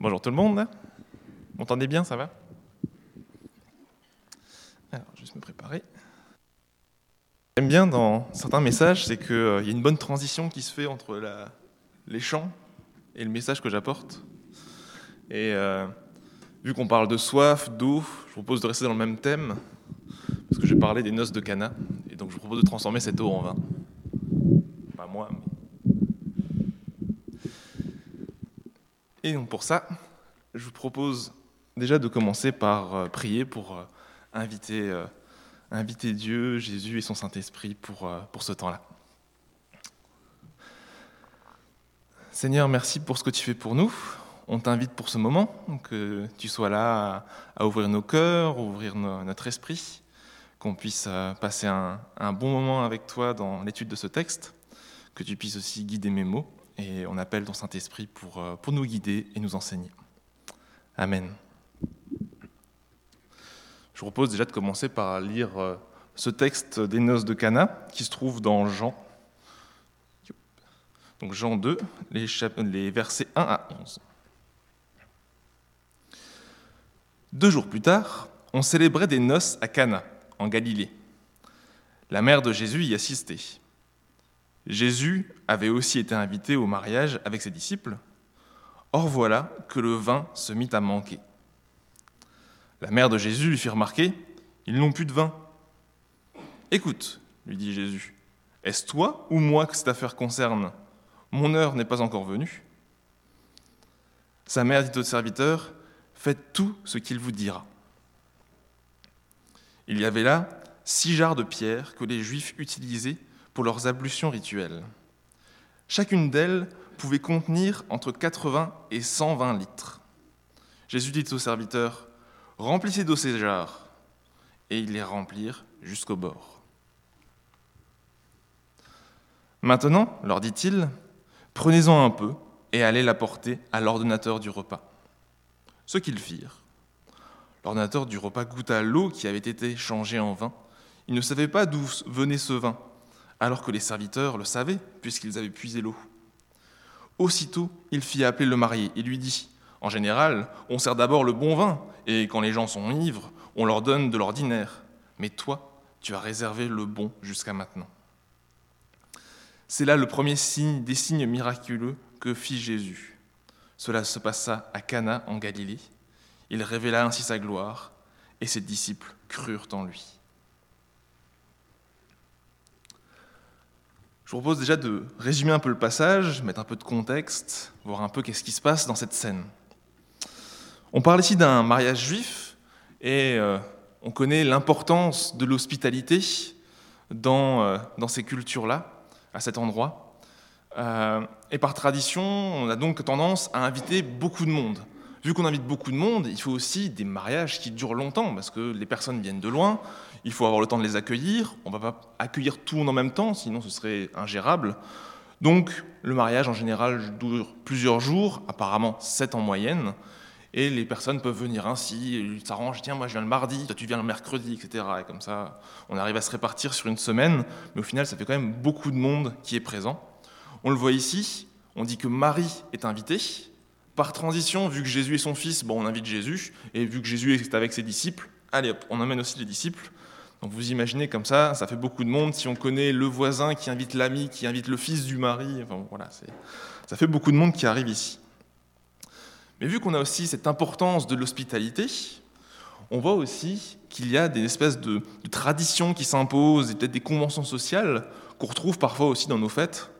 Bonjour tout le monde. Vous m'entendez bien, ça va? Alors, juste me préparer. J'aime bien dans certains messages, c'est qu'il euh, y a une bonne transition qui se fait entre les chants et le message que j'apporte. Et euh, vu qu'on parle de soif, d'eau, je vous propose de rester dans le même thème, parce que je vais parler des noces de Cana, et donc je vous propose de transformer cette eau en vin. Pas moi, mais Et donc pour ça, je vous propose déjà de commencer par euh, prier pour euh, inviter, euh, inviter Dieu, Jésus et son Saint-Esprit pour, pour ce temps-là. Seigneur, merci pour ce que tu fais pour nous. On t'invite pour ce moment, que tu sois là à, ouvrir nos cœurs, ouvrir notre esprit, qu'on puisse passer un, un bon moment avec toi dans l'étude de ce texte, que tu puisses aussi guider mes mots et on appelle ton Saint-Esprit pour, euh, pour nous guider et nous enseigner. Amen. Je vous propose déjà de commencer par lire euh, ce texte des noces de Cana qui se trouve dans Jean. Donc Jean 2, les, les versets 1 à 11. Deux jours plus tard, on célébrait des noces à Cana, en Galilée. La mère de Jésus y assistait. Jésus avait aussi été invité au mariage avec ses disciples. Or voilà que le vin se mit à manquer. La mère de Jésus lui fit remarquer, Ils n'ont plus de vin. Écoute, lui dit Jésus, est-ce toi ou moi que cette affaire concerne? Mon heure n'est pas encore venue. Sa mère dit au serviteur, Faites tout ce qu'il vous dira. Il y avait là six jarres de pierre que les Juifs utilisaient pour leurs ablutions rituelles. Chacune d'elles pouvait contenir entre 80 et 120 litres. Jésus dit aux serviteurs, Remplissez d'eau ces jarres. Et ils les remplirent jusqu'au bord. Maintenant, leur dit-il, prenez-en un peu et allez l'apporter à l'ordonnateur du repas. Ce qu'ils firent. L'ordonnateur du repas goûta l'eau qui avait été changée en vin. Il ne savait pas d'où venait ce vin, alors que les serviteurs le savaient, puisqu'ils avaient puisé l'eau. Aussitôt, il fit appeler le marié et lui dit En général, on sert d'abord le bon vin, et quand les gens sont ivres, on leur donne de l'ordinaire. Mais toi, tu as réservé le bon jusqu'à maintenant. C'est là le premier signe des signes miraculeux que fit Jésus. Cela se passa à Cana en Galilée. Il révéla ainsi sa gloire, et ses disciples crurent en lui. Je vous propose déjà de résumer un peu le passage, mettre un peu de contexte, voir un peu qu'est-ce qui se passe dans cette scène. On parle ici d'un mariage juif et euh, on connaît l'importance de l'hospitalité dans, euh, ces cultures-là, à cet endroit. Euh, et par tradition, on a donc tendance à inviter beaucoup de monde. Vu qu'on invite beaucoup de monde, il faut aussi des mariages qui durent longtemps, parce que les personnes viennent de loin, il faut avoir le temps de les accueillir. On ne va pas accueillir tout en même temps, sinon ce serait ingérable. Donc le mariage en général dure plusieurs jours, apparemment 7 en moyenne, et les personnes peuvent venir ainsi, ils s'arrangent, tiens moi je viens le mardi, toi tu viens le mercredi, etc. Et comme ça, on arrive à se répartir sur une semaine, mais au final ça fait quand même beaucoup de monde qui est présent. On le voit ici, on dit que Marie est invitée. Par transition, vu que Jésus est son fils, bon, on invite Jésus, et vu que Jésus est avec ses disciples, allez hop, on amène aussi les disciples. Donc vous imaginez comme ça, ça fait beaucoup de monde. Si on connaît le voisin qui invite l'ami, qui invite le fils du mari, voilà, ça fait beaucoup de monde qui arrive ici. Mais vu qu'on a aussi cette importance de l'hospitalité, on voit aussi qu'il y a des espèces de, traditions qui s'imposent et peut-être des conventions sociales qu'on retrouve parfois aussi dans nos fêtes,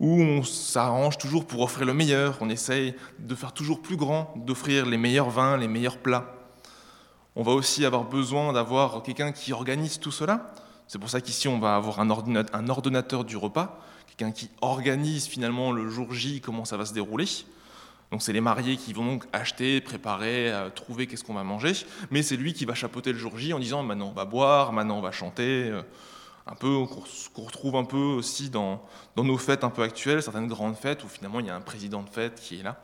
où on s'arrange toujours pour offrir le meilleur, on essaye de faire toujours plus grand, d'offrir les meilleurs vins, les meilleurs plats. On va aussi avoir besoin d'avoir quelqu'un qui organise tout cela. C'est pour ça qu'ici, on va avoir un ordonnateur, du repas, quelqu'un qui organise finalement le jour J, comment ça va se dérouler. Donc c'est les mariés qui vont donc acheter, préparer, euh, trouver qu'est-ce qu'on va manger, mais c'est lui qui va chapeauter le jour J en disant maintenant on va boire, maintenant on va chanter, euh, un peu qu'on retrouve un peu aussi dans, nos fêtes un peu actuelles, certaines grandes fêtes où finalement il y a un président de fête qui est là.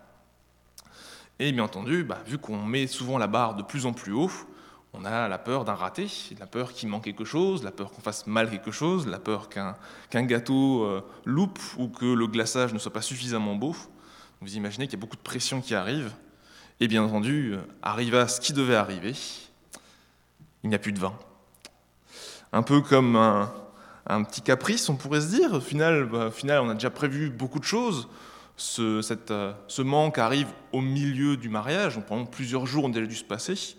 Et bien entendu, bah, vu qu'on met souvent la barre de plus en plus haut, on a la peur d'un raté, la peur qu'il manque quelque chose, la peur qu'on fasse mal quelque chose, la peur qu'un gâteau euh, loupe ou que le glaçage ne soit pas suffisamment beau. Vous imaginez qu'il y a beaucoup de pression qui arrive. Et bien entendu, arriva ce qui devait arriver. Il n'y a plus de vin. Un peu comme un, petit caprice, on pourrait se dire. Au final, bah, au final, on a déjà prévu beaucoup de choses. Ce, ce, manque arrive au milieu du mariage. Pendant plusieurs jours, on a déjà dû se passer.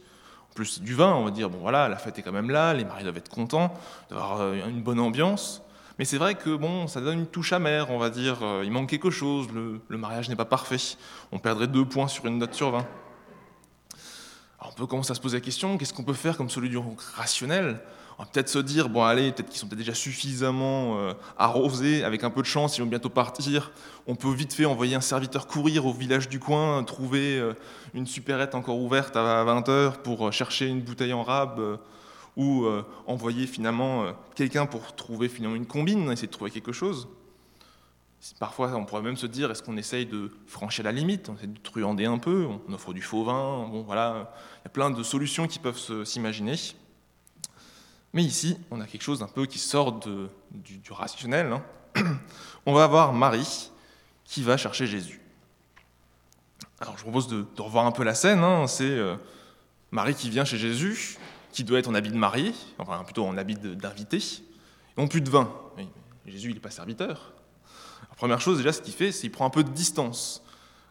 En plus, du vin, on va dire, bon voilà, la fête est quand même là, les mariés doivent être contents, d'avoir euh, une bonne ambiance. Mais c'est vrai que bon, ça donne une touche amère, on va dire. Euh, il manque quelque chose, le, mariage n'est pas parfait. On perdrait deux points sur une note sur 20. Alors on peut commencer à se poser la question qu'est-ce qu'on peut faire comme solution rationnelle? On va peut-être se dire bon, allez, peut-être qu'ils sont déjà suffisamment euh, arrosés, avec un peu de chance, ils vont bientôt partir. On peut vite fait envoyer un serviteur courir au village du coin, trouver euh, une supérette encore ouverte à 20h pour chercher une bouteille en rab ou euh, envoyer finalement euh, quelqu'un pour trouver finalement une combine, essayer de trouver quelque chose. Parfois, on pourrait même se dire, est-ce qu'on essaye de franchir la limite, on essaie de truander un peu, on offre du faux vin, bon voilà, il y a plein de solutions qui peuvent s'imaginer. Mais ici, on a quelque chose un peu qui sort du, rationnel. Hein. On va avoir Marie qui va chercher Jésus. Alors je vous propose de, revoir un peu la scène, hein. c'est euh, Marie qui vient chez Jésus, qui doit être en habit de marié, enfin plutôt en habit d'invité, ils n'ont plus de vin. Jésus, il n'est pas serviteur. La première chose, déjà, ce qu'il fait, c'est qu'il prend un peu de distance.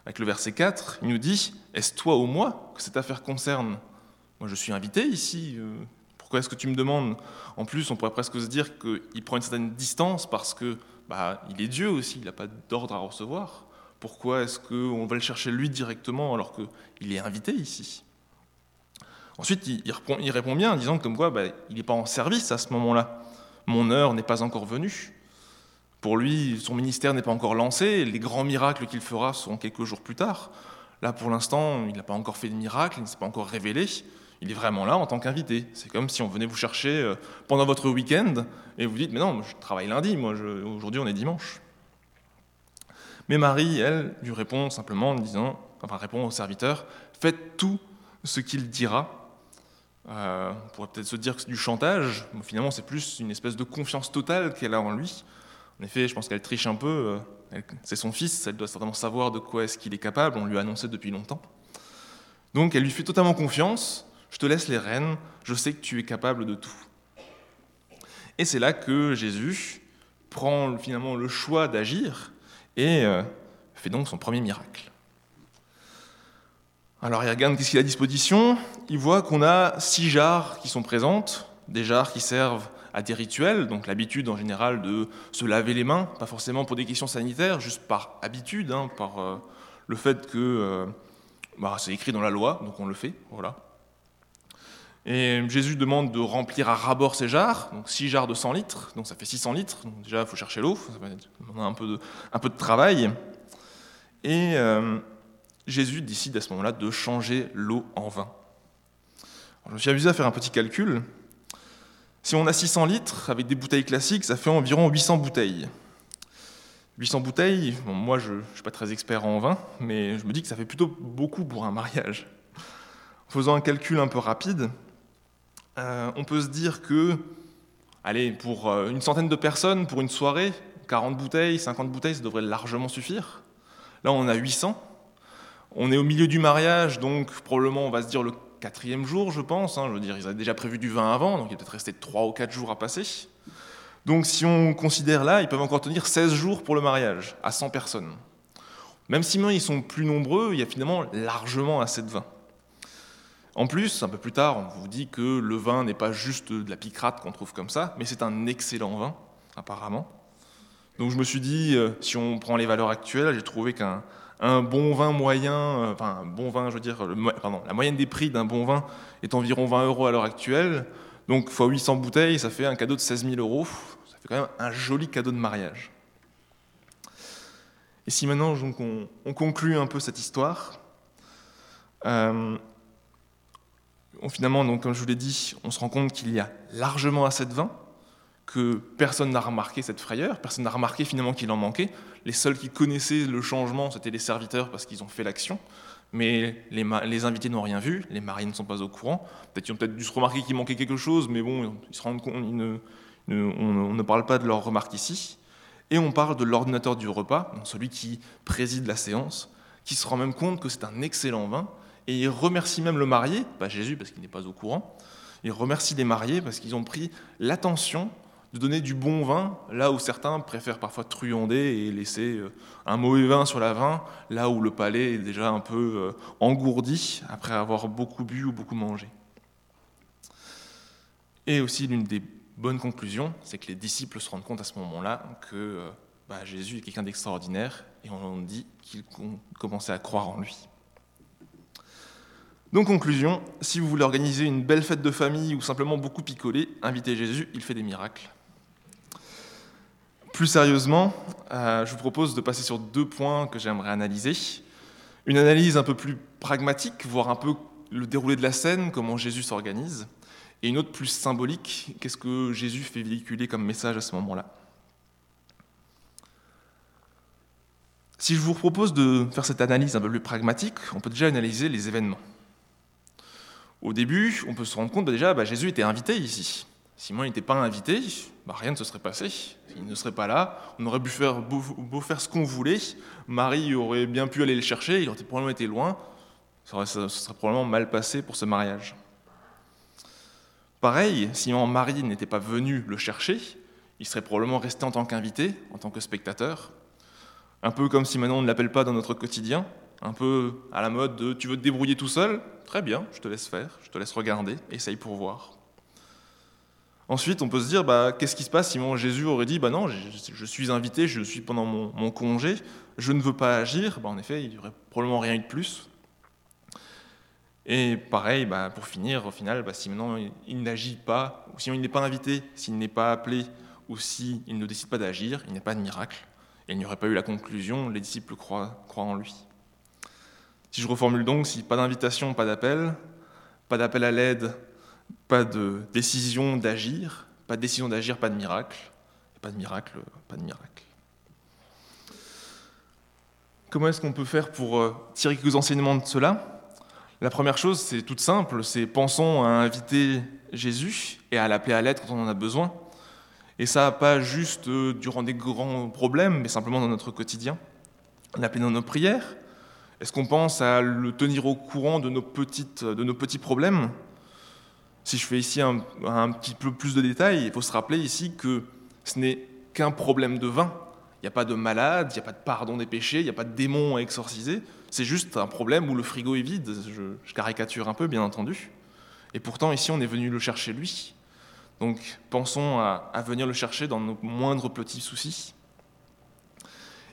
Avec le verset 4, il nous dit Est-ce toi ou moi que cette affaire concerne? Moi, je suis invité ici. Euh, pourquoi est-ce que tu me demandes? En plus, on pourrait presque se dire qu'il prend une certaine distance parce que bah, il est Dieu aussi, il n'a pas d'ordre à recevoir. Pourquoi est-ce qu'on va le chercher lui directement alors qu'il est invité ici? Ensuite, il, répond, bien en disant comme quoi bah, il n'est pas en service à ce moment-là. Mon heure n'est pas encore venue. Pour lui, son ministère n'est pas encore lancé. Les grands miracles qu'il fera seront quelques jours plus tard. Là, pour l'instant, il n'a pas encore fait de miracle, il ne s'est pas encore révélé. Il est vraiment là en tant qu'invité. C'est comme si on venait vous chercher euh, pendant votre week-end et vous dites Mais non, je travaille lundi, moi, aujourd'hui on est dimanche. Mais Marie, elle, lui répond simplement en disant Enfin, répond au serviteur Faites tout ce qu'il dira euh, on pourrait peut-être se dire que c'est du chantage, mais finalement c'est plus une espèce de confiance totale qu'elle a en lui. En effet, je pense qu'elle triche un peu, euh, c'est son fils, elle doit certainement savoir de quoi est-ce qu'il est capable, on lui a annoncé depuis longtemps. Donc elle lui fait totalement confiance, je te laisse les rênes, je sais que tu es capable de tout. Et c'est là que Jésus prend finalement le choix d'agir et euh, fait donc son premier miracle. Alors il regarde qu'est-ce qu'il a à disposition. Il voit qu'on a six jarres qui sont présentes, des jarres qui servent à des rituels, donc l'habitude en général de se laver les mains, pas forcément pour des questions sanitaires, juste par habitude, hein, par euh, le fait que euh, bah, c'est écrit dans la loi, donc on le fait, voilà. Et Jésus demande de remplir à rabord ces jarres, donc six jarres de 100 litres, donc ça fait 600 litres, donc déjà il faut chercher l'eau, on a un de, un peu de travail. Et euh, Jésus décide à ce moment-là de changer l'eau en vin. je me suis amusé à faire un petit calcul. Si on a 600 litres avec des bouteilles classiques, ça fait environ 800 bouteilles. 800 bouteilles, moi je ne suis pas très expert en vin, mais je me dis que ça fait plutôt beaucoup pour un mariage. En faisant un calcul un peu rapide, euh, on peut se dire que, allez, pour euh, une centaine de personnes, pour une soirée, 40 bouteilles, 50 bouteilles, ça devrait largement suffire. Là, on a 800. On est au milieu du mariage, donc probablement on va se dire le quatrième jour, je pense. Hein. je veux dire, ils avaient déjà prévu du vin avant, donc il peut-être resté trois ou quatre jours à passer. Donc si on considère là, ils peuvent encore tenir 16 jours pour le mariage, à 100 personnes. Même si maintenant ils sont plus nombreux, il y a finalement largement assez de vin. En plus, un peu plus tard, on vous dit que le vin n'est pas juste de la picrate qu'on trouve comme ça, mais c'est un excellent vin, apparemment. Donc je me suis dit, euh, si on prend les valeurs actuelles, j'ai trouvé qu'un un bon vin moyen, euh, enfin un bon vin, je veux dire, pardon, la moyenne des prix d'un bon vin est environ 20 euros à l'heure actuelle. Donc, fois 800 bouteilles, ça fait un cadeau de 16 000 euros. Ça fait quand même un joli cadeau de mariage. Et si maintenant donc, on, conclut un peu cette histoire, euh, finalement, donc, comme je vous l'ai dit, on se rend compte qu'il y a largement assez de vin, que personne n'a remarqué cette frayeur, personne n'a remarqué finalement qu'il en manquait. Les seuls qui connaissaient le changement, c'était les serviteurs parce qu'ils ont fait l'action, mais les, invités n'ont rien vu, les mariés ne sont pas au courant. Peut-être qu'ils ont peut-être dû se remarquer qu'il manquait quelque chose, mais bon, ils se rendent compte, on, ne parle pas de leur remarque ici. Et on parle de l'ordinateur du repas, celui qui préside la séance. qui se rend même compte que c'est un excellent vin, et il remercie même le marié, pas Jésus parce qu'il n'est pas au courant, il remercie les mariés parce qu'ils ont pris l'attention de donner du bon vin, là où certains préfèrent parfois truander et laisser euh, un mauvais vin sur la vin, là où le palais est déjà un peu euh, engourdi après avoir beaucoup bu ou beaucoup mangé. Et aussi l'une des bonnes conclusions, c'est que les disciples se rendent compte à ce moment-là que euh, bah, Jésus est quelqu'un d'extraordinaire et on dit qu'ils commencé à croire en lui. Donc conclusion, si vous voulez organiser une belle fête de famille ou simplement beaucoup picoler, invitez Jésus, il fait des miracles. Plus sérieusement, euh, je vous propose de passer sur deux points que j'aimerais analyser. Une analyse un peu plus pragmatique, voir un peu le déroulé de la scène, comment Jésus s'organise, et une autre plus symbolique, qu'est-ce que Jésus fait véhiculer comme message à ce moment-là. Si je vous propose de faire cette analyse un peu plus pragmatique, on peut déjà analyser les événements. Au début, on peut se rendre compte que déjà, bah, Jésus était invité ici. Si moi, il n'était pas invité, bah, rien ne se serait passé. Il ne serait pas là. On aurait pu faire, beau, faire ce qu'on voulait. Marie aurait bien pu aller le chercher. Il aurait probablement été loin. Ça, serait probablement mal passé pour ce mariage. Pareil, si Marie n'était pas venue le chercher, il serait probablement resté en tant qu'invité, en tant que spectateur. Un peu comme si maintenant on ne l'appelle pas dans notre quotidien, un peu à la mode de tu veux te débrouiller tout seul? Très bien, je te laisse faire, je te laisse regarder, essaye pour voir. Ensuite, on peut se dire, bah, qu'est-ce qui se passe si Jésus aurait dit, bah non, je, suis invité, je suis pendant mon, congé, je ne veux pas agir? Bah, En effet, il n'y aurait probablement rien eu de plus. Et pareil, pour finir, au final, si maintenant il, n'agit pas, ou si il n'est pas invité, s'il n'est pas appelé, ou s'il ne décide pas d'agir, il n'y a pas de miracle. Et il n'y aurait pas eu la conclusion, les disciples croient en lui. Si je reformule donc, si pas d'invitation, pas d'appel, pas d'appel à l'aide, pas de décision d'agir, pas de décision d'agir, pas de miracle, pas de miracle, pas de miracle. Comment est-ce qu'on peut faire pour euh, tirer quelques enseignements de cela? La première chose, c'est toute simple, c'est pensons à inviter Jésus et à l'appeler à l'aide quand on en a besoin. Et ça, pas juste euh, durant des grands problèmes, mais simplement dans notre quotidien. L'appeler dans nos prières. Est-ce qu'on pense à le tenir au courant de nos, petites, de nos petits problèmes? Si je fais ici un, petit peu plus de détails, il faut se rappeler ici que ce n'est qu'un problème de vin. Il n'y a pas de malade, il n'y a pas de pardon des péchés, il n'y a pas de démon à exorciser. C'est juste un problème où le frigo est vide. Je, caricature un peu, bien entendu. Et pourtant, ici, on est venu le chercher lui. Donc, pensons à, à venir le chercher dans nos moindres petits soucis.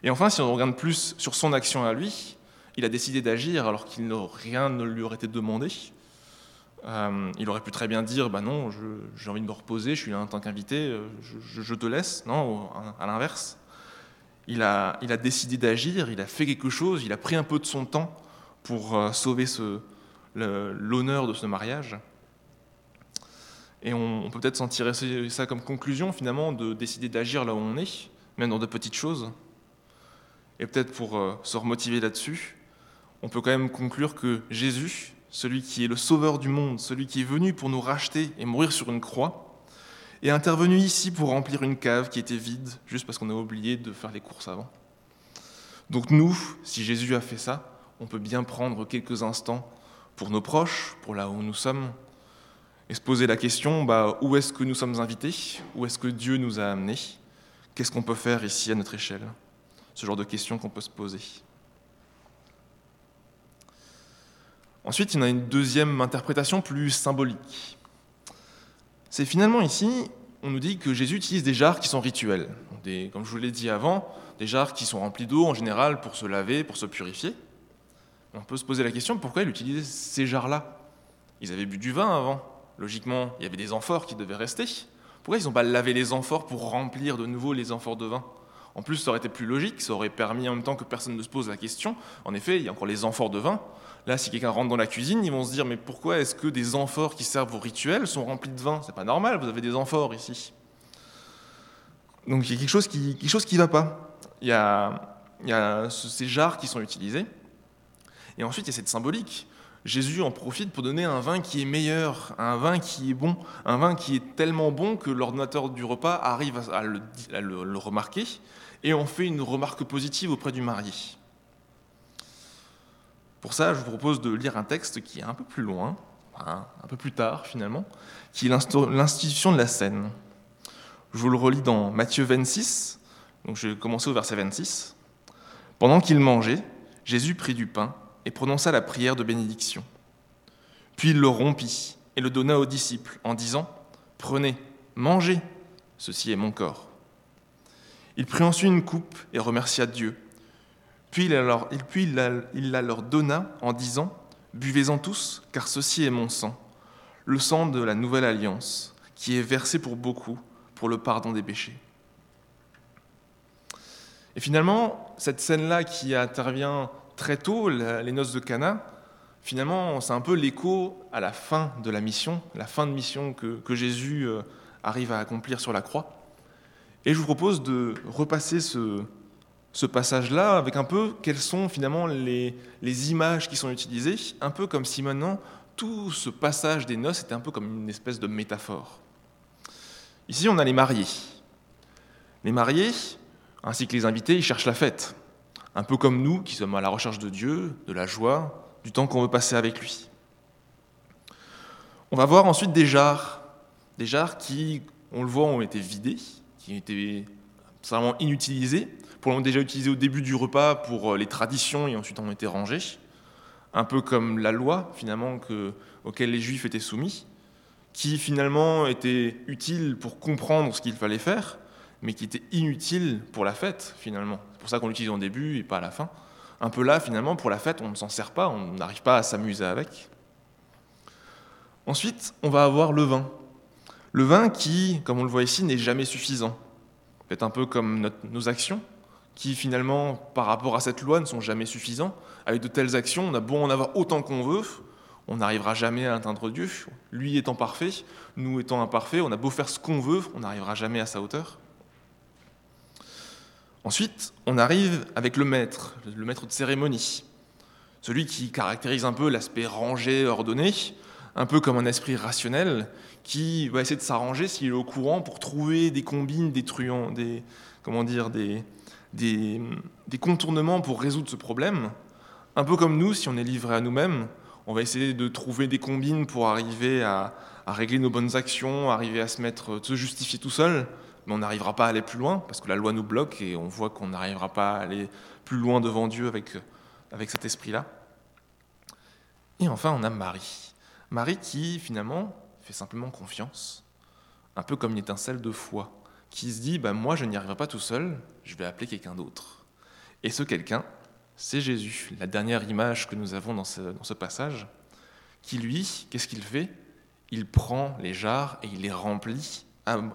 Et enfin, si on regarde plus sur son action à lui, il a décidé d'agir alors qu'il rien ne lui aurait été demandé. Euh, il aurait pu très bien dire bah non, j'ai envie de me reposer, je suis là en tant qu'invité, euh, je, te laisse. Non, à l'inverse. Il a, il décidé d'agir, il a fait quelque chose, il a pris un peu de son temps pour euh, sauver l'honneur de ce mariage. Et on, peut peut-être s'en tirer ça comme conclusion finalement de décider d'agir là où on est, même dans de petites choses. Et peut-être pour se remotiver là-dessus, on peut quand même conclure que Jésus, celui qui est le sauveur du monde, celui qui est venu pour nous racheter et mourir sur une croix, est intervenu ici pour remplir une cave qui était vide, juste parce qu'on a oublié de faire les courses avant. Donc nous, si Jésus a fait ça, on peut bien prendre quelques instants pour nos proches, pour là où nous sommes, et se poser la question, bah, où est-ce que nous sommes invités? Où est-ce que Dieu nous a amenés? Qu'est-ce qu'on peut faire ici à notre échelle? Ce genre de questions qu'on peut se poser. Ensuite, il y en a une deuxième interprétation plus symbolique. C'est finalement ici, on nous dit que Jésus utilise des jarres qui sont rituels. Des, comme je vous l'ai dit avant, des jarres qui sont remplies d'eau en général pour se laver, pour se purifier. On peut se poser la question pourquoi il utilisait ces jarres-là? Ils avaient bu du vin avant. Logiquement, il y avait des amphores qui devaient rester. Pourquoi ils n'ont pas lavé les amphores pour remplir de nouveau les amphores de vin? En plus, ça aurait été plus logique, ça aurait permis en même temps que personne ne se pose la question. En effet, il y a encore les amphores de vin. Là, si quelqu'un rentre dans la cuisine, ils vont se dire Mais pourquoi est-ce que des amphores qui servent au rituel sont remplis de vin? C'est pas normal, vous avez des amphores ici. Donc il y a quelque chose qui ne chose qui va pas. Il y, a, ces jarres qui sont utilisés. Et ensuite, il y a cette symbolique. Jésus en profite pour donner un vin qui est meilleur, un vin qui est bon, un vin qui est tellement bon que l'ordinateur du repas arrive à le, à le remarquer et on fait une remarque positive auprès du marié. Pour ça, je vous propose de lire un texte qui est un peu plus loin, un peu plus tard finalement, qui est l'institution de la scène. Je vous le relis dans Matthieu 26, donc je vais commencer au verset 26. Pendant qu'il mangeait, Jésus prit du pain et prononça la prière de bénédiction. Puis il le rompit et le donna aux disciples en disant Prenez, mangez, ceci est mon corps. Il prit ensuite une coupe et remercia Dieu. Puis il, il la leur donna en disant Buvez-en tous, car ceci est mon sang, le sang de la nouvelle alliance, qui est versé pour beaucoup pour le pardon des péchés. Et finalement, cette scène-là qui intervient très tôt, les noces de Cana, finalement, c'est un peu l'écho à la fin de la mission, la fin de mission que, Jésus euh, arrive à accomplir sur la croix. Et je vous propose de repasser ce, ce passage-là avec un peu quelles sont finalement les, images qui sont utilisées, un peu comme si maintenant tout ce passage des noces était un peu comme une espèce de métaphore. Ici, on a les mariés. Les mariés, ainsi que les invités, ils cherchent la fête. Un peu comme nous qui sommes à la recherche de Dieu, de la joie, du temps qu'on veut passer avec lui. On va voir ensuite des jarres. Des jarres qui, on le voit, ont été vidés, qui ont été vraiment inutilisés, pour l'ont déjà utilisés au début du repas pour euh, les traditions et ensuite ont été rangés. Un peu comme la loi, finalement, que, auquel les Juifs étaient soumis qui finalement était utile pour comprendre ce qu'il fallait faire, mais qui était inutile pour la fête finalement. C'est pour ça qu'on l'utilise en début et pas à la fin. Un peu là, finalement, pour la fête, on ne s'en sert pas, on n'arrive pas à s'amuser avec. Ensuite, on va avoir le vin. Le vin qui, comme on le voit ici, n'est jamais suffisant. C'est un peu comme nos actions, qui finalement, par rapport à cette loi, ne sont jamais suffisants. Avec de telles actions, on a beau en avoir autant qu'on veut, on n'arrivera jamais à atteindre Dieu. Lui étant parfait, nous étant imparfaits, on a beau faire ce qu'on veut, on n'arrivera jamais à sa hauteur. Ensuite, on arrive avec le maître, le maître de cérémonie, celui qui caractérise un peu l'aspect rangé, ordonné, un peu comme un esprit rationnel qui va essayer de s'arranger s'il est au courant pour trouver des combines, des truands, des comment dire, des, des, des contournements pour résoudre ce problème. Un peu comme nous, si on est livré à nous-mêmes, on va essayer de trouver des combines pour arriver à, régler nos bonnes actions, arriver à se mettre, se justifier tout seul, mais on n'arrivera pas à aller plus loin parce que la loi nous bloque et on voit qu'on n'arrivera pas à aller plus loin devant Dieu avec, avec cet esprit-là. Et enfin, on a Marie. Marie qui, finalement, fait simplement confiance, un peu comme une étincelle de foi, qui se dit bah, Moi, je n'y arriverai pas tout seul, je vais appeler quelqu'un d'autre. Et ce quelqu'un, c'est Jésus, la dernière image que nous avons dans ce, passage, qui lui, qu'est-ce qu'il fait? Il prend les jarres et il les remplit,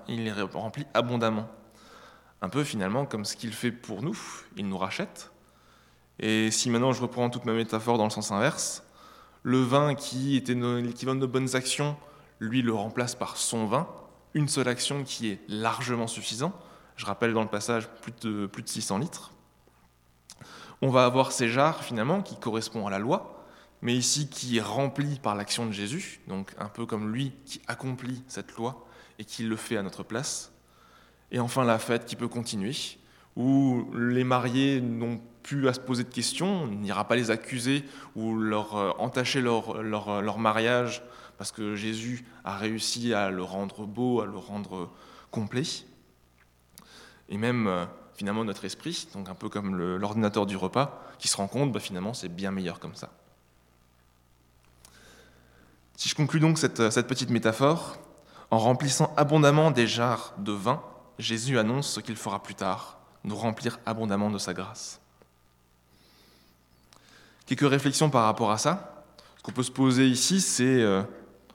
il les remplit abondamment. Un peu finalement comme ce qu'il fait pour nous, il nous rachète. Et si maintenant je reprends toute ma métaphore dans le sens inverse, le vin qui était l'équivalent de bonnes actions, lui le remplace par son vin, une seule action qui est largement suffisante. Je rappelle dans le passage plus de, plus de 600 litres on va avoir ces jarres finalement qui correspondent à la loi, mais ici qui est rempli par l'action de Jésus, donc un peu comme lui qui accomplit cette loi et qui le fait à notre place. Et enfin la fête qui peut continuer, où les mariés n'ont plus à se poser de questions, on n'ira pas les accuser ou leur euh, entacher leur, leur, leur, mariage parce que Jésus a réussi à le rendre beau, à le rendre complet. Et même euh, finalement notre esprit, donc un peu comme l'ordinateur du repas, qui se rend compte, bah, finalement c'est bien meilleur comme ça. Si je conclus donc cette, cette petite métaphore, en remplissant abondamment des jarres de vin, Jésus annonce ce qu'il fera plus tard, nous remplir abondamment de sa grâce. Quelques réflexions par rapport à ça. Ce qu'on peut se poser ici, c'est euh,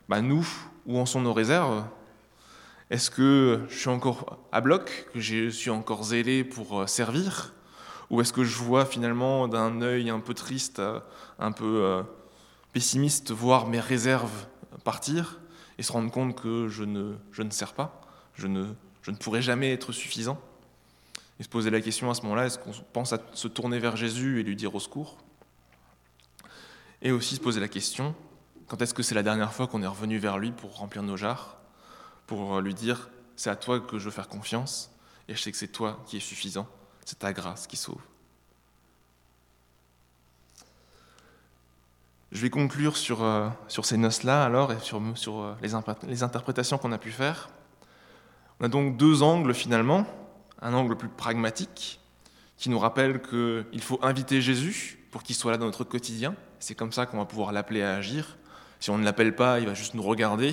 bah, nous, où en sont nos réserves? Est-ce que je suis encore à bloc, que je suis encore zélé pour euh, servir? Ou est-ce que je vois finalement d'un œil un peu triste, euh, un peu pessimiste, voir mes réserves partir et se rendre compte que je ne, je ne sers pas, je ne, je ne pourrai jamais être suffisant? Et se poser la question à ce moment-là, est-ce qu'on pense à se tourner vers Jésus et lui dire au secours? Et aussi se poser la question, quand est-ce que c'est la dernière fois qu'on est revenu vers lui pour remplir nos jarres pour lui dire, c'est à toi que je veux faire confiance, et je sais que c'est toi qui es suffisant, c'est ta grâce qui sauve. Je vais conclure sur, euh, sur ces noces-là alors et sur, sur euh, les, les interprétations qu'on a pu faire. On a donc deux angles finalement. Un angle plus pragmatique qui nous rappelle qu'il faut inviter Jésus pour qu'il soit là dans notre quotidien. C'est comme ça qu'on va pouvoir l'appeler à agir. Si on ne l'appelle pas, il va juste nous regarder,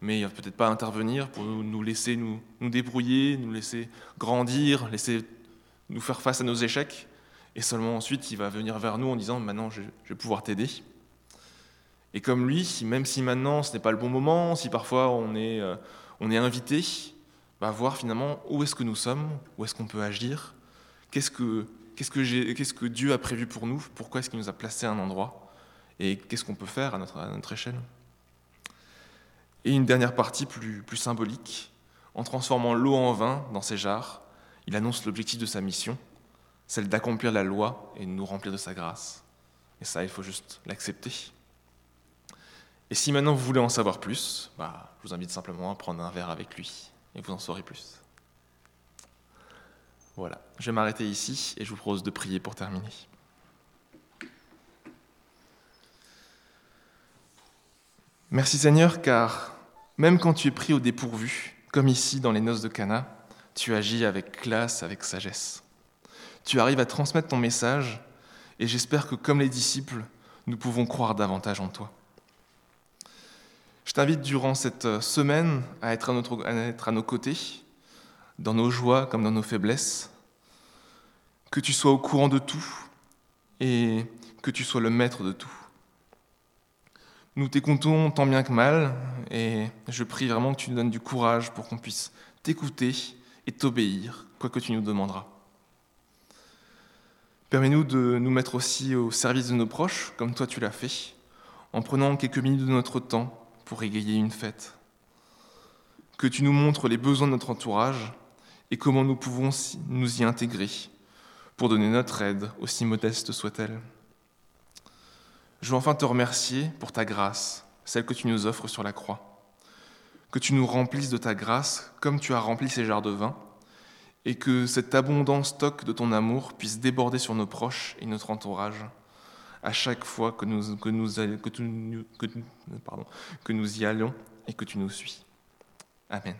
mais il va peut-être pas intervenir pour nous laisser nous, débrouiller, nous laisser grandir, laisser nous faire face à nos échecs. Et seulement ensuite, il va venir vers nous en disant Maintenant, je, vais pouvoir t'aider. Et comme lui, même si maintenant ce n'est pas le bon moment, si parfois on est, euh, on invité, va voir finalement où est-ce que nous sommes, où est-ce qu'on peut agir, qu'est-ce que, Dieu a prévu pour nous, pourquoi est-ce qu'il nous a placé à un endroit, et qu'est-ce qu'on peut faire à notre, échelle? Et une dernière partie plus, plus symbolique, en transformant l'eau en vin dans ses jarres, il annonce l'objectif de sa mission, celle d'accomplir la loi et de nous remplir de sa grâce. Et ça, il faut juste l'accepter. Et si maintenant vous voulez en savoir plus, bah, je vous invite simplement à prendre un verre avec lui et vous en saurez plus. Voilà, je vais m'arrêter ici et je vous propose de prier pour terminer. Merci Seigneur, car même quand tu es pris au dépourvu, comme ici dans les noces de Cana, tu agis avec classe, avec sagesse. Tu arrives à transmettre ton message, et j'espère que comme les disciples, nous pouvons croire davantage en toi. Je t'invite durant cette semaine à être à, à nos côtés, dans nos joies comme dans nos faiblesses, que tu sois au courant de tout et que tu sois le maître de tout. Nous t'écoutons tant bien que mal, et je prie vraiment que tu nous donnes du courage pour qu'on puisse t'écouter et t'obéir, quoi que tu nous demanderas. Permets-nous de nous mettre aussi au service de nos proches, comme toi tu l'as fait, en prenant quelques minutes de notre temps pour égayer une fête. Que tu nous montres les besoins de notre entourage et comment nous pouvons nous y intégrer pour donner notre aide, aussi modeste soit-elle. Je veux enfin te remercier pour ta grâce, celle que tu nous offres sur la croix que tu nous remplisses de ta grâce comme tu as rempli ces jarres de vin, et que cet abondant stock de ton amour puisse déborder sur nos proches et notre entourage à chaque fois que nous, que que, que nous y allons et que tu nous suis. Amen.